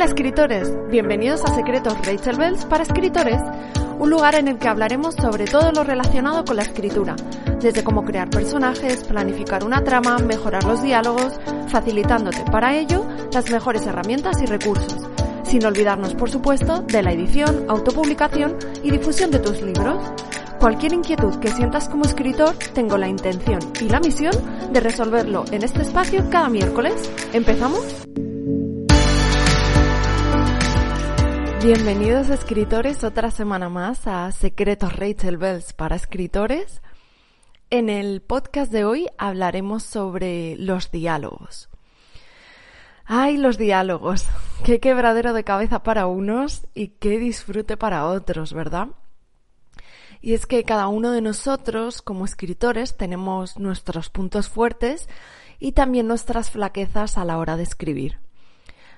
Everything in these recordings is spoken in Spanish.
Hola escritores, bienvenidos a Secretos Rachel Bells para escritores, un lugar en el que hablaremos sobre todo lo relacionado con la escritura, desde cómo crear personajes, planificar una trama, mejorar los diálogos, facilitándote para ello las mejores herramientas y recursos, sin olvidarnos por supuesto de la edición, autopublicación y difusión de tus libros. Cualquier inquietud que sientas como escritor, tengo la intención y la misión de resolverlo en este espacio cada miércoles. ¿Empezamos? Bienvenidos escritores otra semana más a Secretos Rachel Bells para escritores. En el podcast de hoy hablaremos sobre los diálogos. ¡Ay, los diálogos! ¡Qué quebradero de cabeza para unos y qué disfrute para otros, ¿verdad? Y es que cada uno de nosotros, como escritores, tenemos nuestros puntos fuertes y también nuestras flaquezas a la hora de escribir.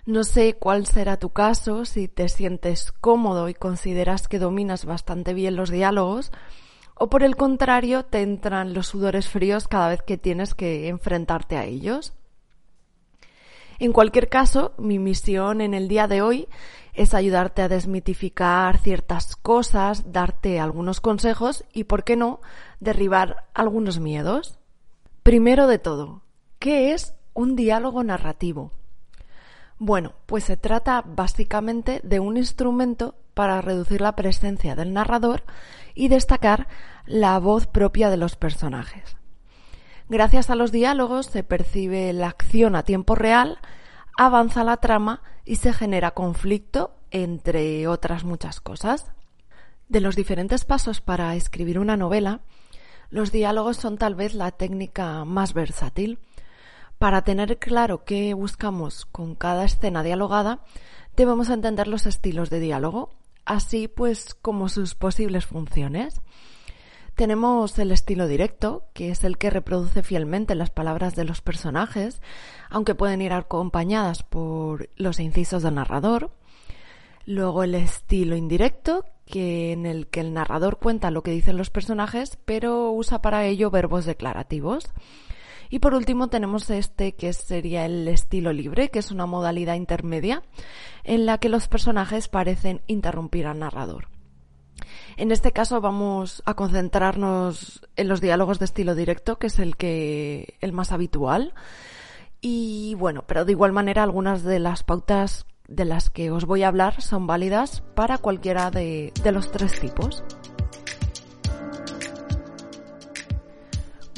No sé cuál será tu caso, si te sientes cómodo y consideras que dominas bastante bien los diálogos, o por el contrario te entran los sudores fríos cada vez que tienes que enfrentarte a ellos. En cualquier caso, mi misión en el día de hoy es ayudarte a desmitificar ciertas cosas, darte algunos consejos y, por qué no, derribar algunos miedos. Primero de todo, ¿qué es un diálogo narrativo? Bueno, pues se trata básicamente de un instrumento para reducir la presencia del narrador y destacar la voz propia de los personajes. Gracias a los diálogos se percibe la acción a tiempo real, avanza la trama y se genera conflicto, entre otras muchas cosas. De los diferentes pasos para escribir una novela, los diálogos son tal vez la técnica más versátil. Para tener claro qué buscamos con cada escena dialogada, debemos entender los estilos de diálogo, así pues como sus posibles funciones. Tenemos el estilo directo, que es el que reproduce fielmente las palabras de los personajes, aunque pueden ir acompañadas por los incisos del narrador. Luego el estilo indirecto, que en el que el narrador cuenta lo que dicen los personajes, pero usa para ello verbos declarativos. Y por último tenemos este que sería el estilo libre, que es una modalidad intermedia en la que los personajes parecen interrumpir al narrador. En este caso vamos a concentrarnos en los diálogos de estilo directo, que es el que el más habitual. Y bueno, pero de igual manera algunas de las pautas de las que os voy a hablar son válidas para cualquiera de, de los tres tipos.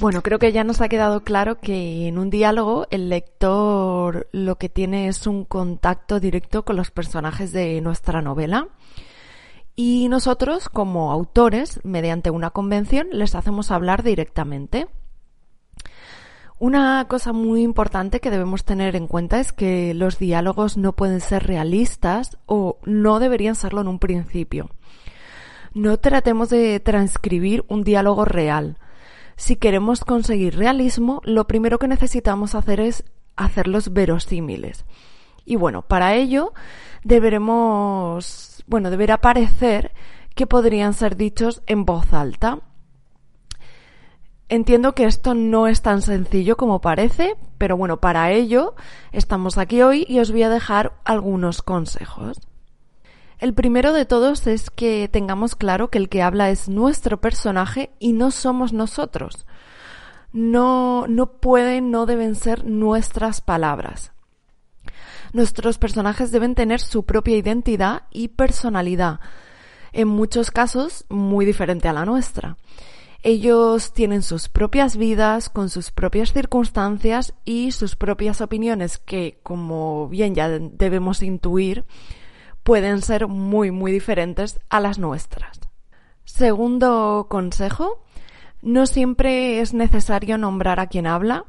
Bueno, creo que ya nos ha quedado claro que en un diálogo el lector lo que tiene es un contacto directo con los personajes de nuestra novela y nosotros, como autores, mediante una convención, les hacemos hablar directamente. Una cosa muy importante que debemos tener en cuenta es que los diálogos no pueden ser realistas o no deberían serlo en un principio. No tratemos de transcribir un diálogo real. Si queremos conseguir realismo, lo primero que necesitamos hacer es hacerlos verosímiles. Y bueno, para ello deberemos bueno, deberá parecer que podrían ser dichos en voz alta. Entiendo que esto no es tan sencillo como parece, pero bueno, para ello estamos aquí hoy y os voy a dejar algunos consejos. El primero de todos es que tengamos claro que el que habla es nuestro personaje y no somos nosotros. No, no pueden, no deben ser nuestras palabras. Nuestros personajes deben tener su propia identidad y personalidad, en muchos casos muy diferente a la nuestra. Ellos tienen sus propias vidas, con sus propias circunstancias y sus propias opiniones que, como bien ya debemos intuir, pueden ser muy, muy diferentes a las nuestras. Segundo consejo, no siempre es necesario nombrar a quien habla,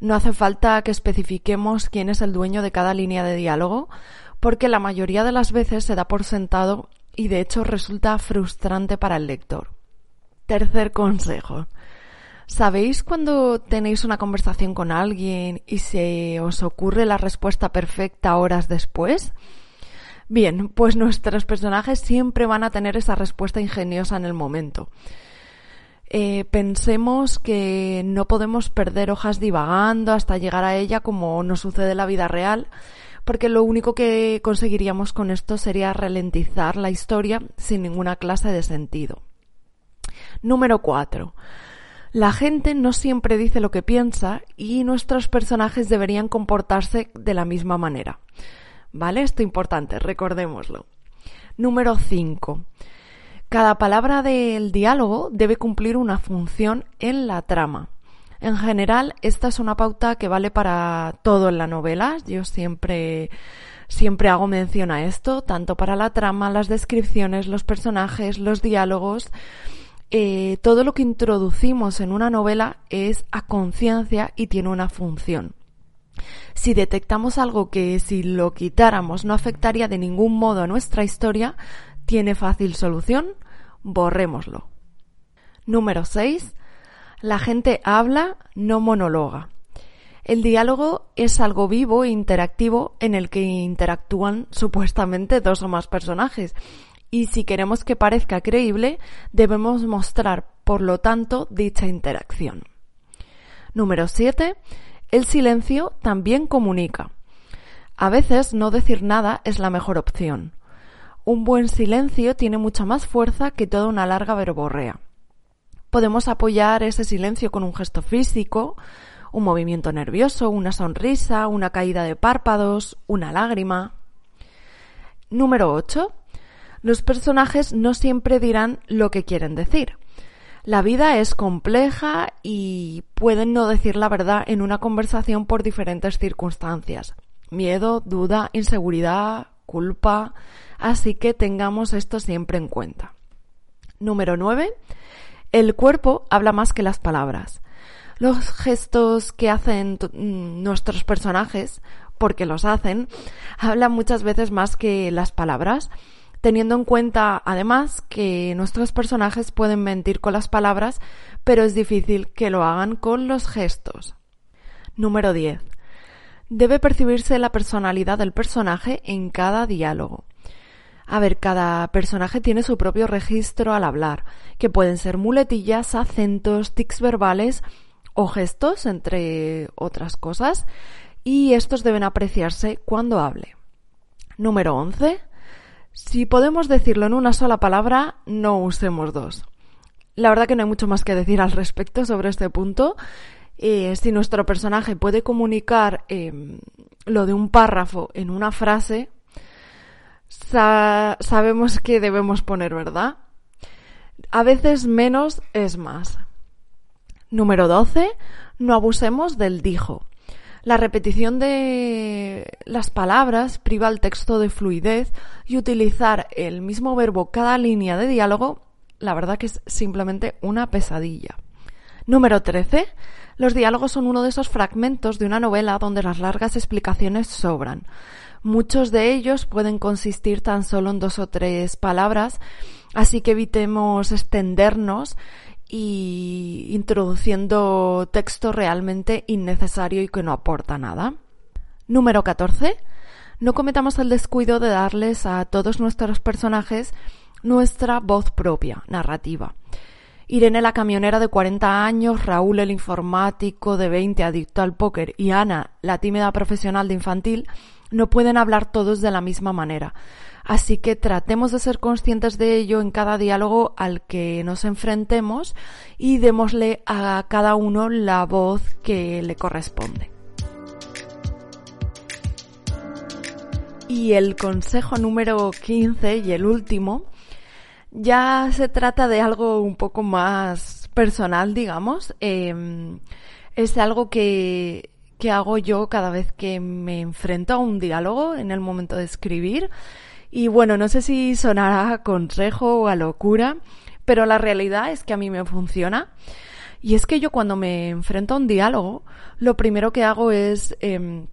no hace falta que especifiquemos quién es el dueño de cada línea de diálogo, porque la mayoría de las veces se da por sentado y de hecho resulta frustrante para el lector. Tercer consejo. ¿Sabéis cuando tenéis una conversación con alguien y se os ocurre la respuesta perfecta horas después? Bien, pues nuestros personajes siempre van a tener esa respuesta ingeniosa en el momento. Eh, pensemos que no podemos perder hojas divagando hasta llegar a ella como nos sucede en la vida real, porque lo único que conseguiríamos con esto sería ralentizar la historia sin ninguna clase de sentido. Número 4. La gente no siempre dice lo que piensa y nuestros personajes deberían comportarse de la misma manera. ¿Vale? Esto es importante, recordémoslo. Número 5. Cada palabra del diálogo debe cumplir una función en la trama. En general, esta es una pauta que vale para todo en la novela. Yo siempre siempre hago mención a esto, tanto para la trama, las descripciones, los personajes, los diálogos. Eh, todo lo que introducimos en una novela es a conciencia y tiene una función. Si detectamos algo que si lo quitáramos no afectaría de ningún modo a nuestra historia, tiene fácil solución, borrémoslo. Número 6. La gente habla, no monologa. El diálogo es algo vivo e interactivo en el que interactúan supuestamente dos o más personajes y si queremos que parezca creíble, debemos mostrar, por lo tanto, dicha interacción. Número 7. El silencio también comunica. A veces no decir nada es la mejor opción. Un buen silencio tiene mucha más fuerza que toda una larga verborrea. Podemos apoyar ese silencio con un gesto físico, un movimiento nervioso, una sonrisa, una caída de párpados, una lágrima. Número 8. Los personajes no siempre dirán lo que quieren decir. La vida es compleja y pueden no decir la verdad en una conversación por diferentes circunstancias. Miedo, duda, inseguridad, culpa. Así que tengamos esto siempre en cuenta. Número 9. El cuerpo habla más que las palabras. Los gestos que hacen nuestros personajes, porque los hacen, hablan muchas veces más que las palabras teniendo en cuenta además que nuestros personajes pueden mentir con las palabras, pero es difícil que lo hagan con los gestos. Número 10. Debe percibirse la personalidad del personaje en cada diálogo. A ver, cada personaje tiene su propio registro al hablar, que pueden ser muletillas, acentos, tics verbales o gestos, entre otras cosas, y estos deben apreciarse cuando hable. Número 11. Si podemos decirlo en una sola palabra, no usemos dos. La verdad que no hay mucho más que decir al respecto sobre este punto. Eh, si nuestro personaje puede comunicar em, lo de un párrafo en una frase, sabemos que debemos poner, ¿verdad? A veces menos es más. Número 12. No abusemos del dijo. La repetición de las palabras priva al texto de fluidez y utilizar el mismo verbo cada línea de diálogo, la verdad que es simplemente una pesadilla. Número 13. Los diálogos son uno de esos fragmentos de una novela donde las largas explicaciones sobran. Muchos de ellos pueden consistir tan solo en dos o tres palabras, así que evitemos extendernos y introduciendo texto realmente innecesario y que no aporta nada. Número 14. No cometamos el descuido de darles a todos nuestros personajes nuestra voz propia, narrativa. Irene la camionera de 40 años, Raúl el informático de 20 adicto al póker y Ana la tímida profesional de infantil no pueden hablar todos de la misma manera. Así que tratemos de ser conscientes de ello en cada diálogo al que nos enfrentemos y démosle a cada uno la voz que le corresponde. Y el consejo número 15 y el último ya se trata de algo un poco más personal, digamos. Em, es algo que, que hago yo cada vez que me enfrento a un diálogo en el momento de escribir y bueno, no sé si sonará a consejo o a locura, pero la realidad es que a mí me funciona. Y es que yo cuando me enfrento a un diálogo, lo primero que hago es em,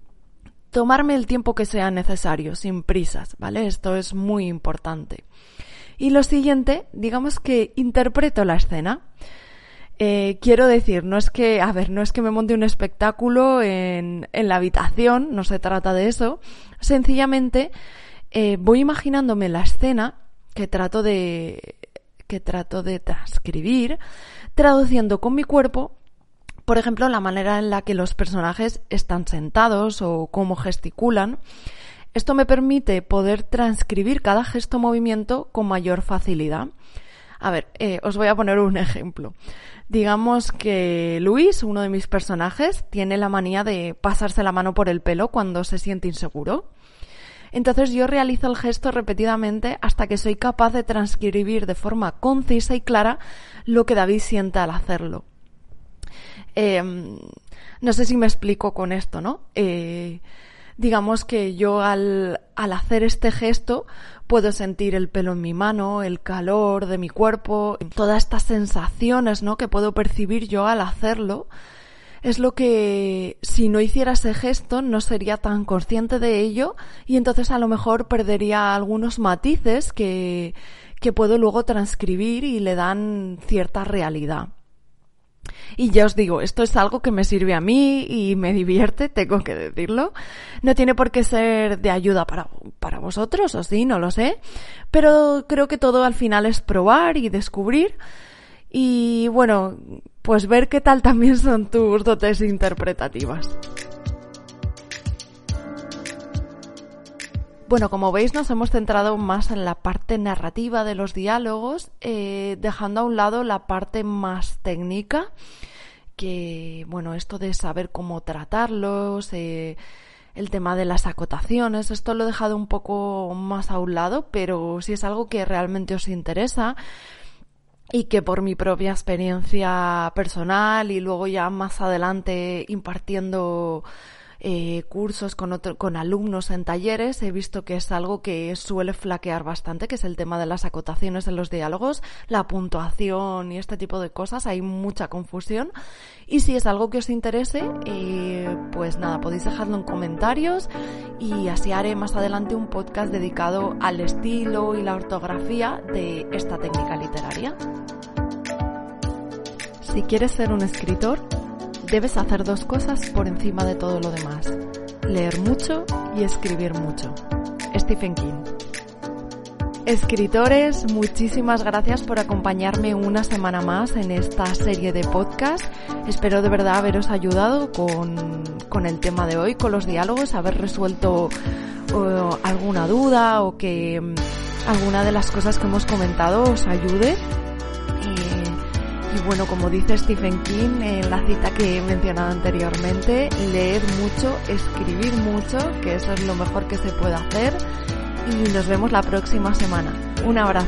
tomarme el tiempo que sea necesario, sin prisas, ¿vale? Esto es muy importante. Y lo siguiente, digamos que interpreto la escena. Eh, quiero decir, no es que, a ver, no es que me monte un espectáculo en, en la habitación, no se trata de eso. Sencillamente eh, voy imaginándome la escena que trato de que trato de transcribir, traduciendo con mi cuerpo, por ejemplo, la manera en la que los personajes están sentados o cómo gesticulan. Esto me permite poder transcribir cada gesto movimiento con mayor facilidad. A ver, eh, os voy a poner un ejemplo. Digamos que Luis, uno de mis personajes, tiene la manía de pasarse la mano por el pelo cuando se siente inseguro. Entonces yo realizo el gesto repetidamente hasta que soy capaz de transcribir de forma concisa y clara lo que David siente al hacerlo. Em, no sé si me explico con esto, ¿no? Eh, digamos que yo al, al, hacer este gesto puedo sentir el pelo en mi mano, el calor de mi cuerpo, todas estas sensaciones, ¿no? Que puedo percibir yo al hacerlo. Es lo que si no hiciera ese gesto no sería tan consciente de ello y entonces a lo mejor perdería algunos matices que, que puedo luego transcribir y le dan cierta realidad. Y ya os digo, esto es algo que me sirve a mí y me divierte, tengo que decirlo. No tiene por qué ser de ayuda para, para vosotros, o sí, no lo sé. Pero creo que todo al final es probar y descubrir. Y bueno, pues ver qué tal también son tus dotes interpretativas. Bueno, como veis nos hemos centrado más en la parte narrativa de los diálogos, eh, dejando a un lado la parte más técnica, que bueno, esto de saber cómo tratarlos, eh, el tema de las acotaciones, esto lo he dejado un poco más a un lado, pero si es algo que realmente os interesa y que por mi propia experiencia personal y luego ya más adelante impartiendo eh, cursos con, con alumnos en talleres, he visto que es algo que suele flaquear bastante, que es el tema de las acotaciones en los diálogos, la puntuación y este tipo de cosas. Hay mucha confusión. Y si es algo que os interese, eh, pues nada, podéis dejarlo en comentarios y así haré más adelante un podcast dedicado al estilo y la ortografía de esta técnica literaria. Si quieres ser un escritor, debes hacer dos cosas por encima de todo lo demás. Leer mucho y escribir mucho. Stephen King. Escritores, muchísimas gracias por acompañarme una semana más en esta serie de podcast. Espero de verdad haberos ayudado con, con el tema de hoy, con los diálogos, haber resuelto alguna duda o que mm, alguna de las cosas que hemos comentado os ayude y bueno, como dice Stephen King en la cita que he mencionado anteriormente, leer mucho, escribir mucho, que eso es lo mejor que se puede hacer. Y nos vemos la próxima semana. Un abrazo.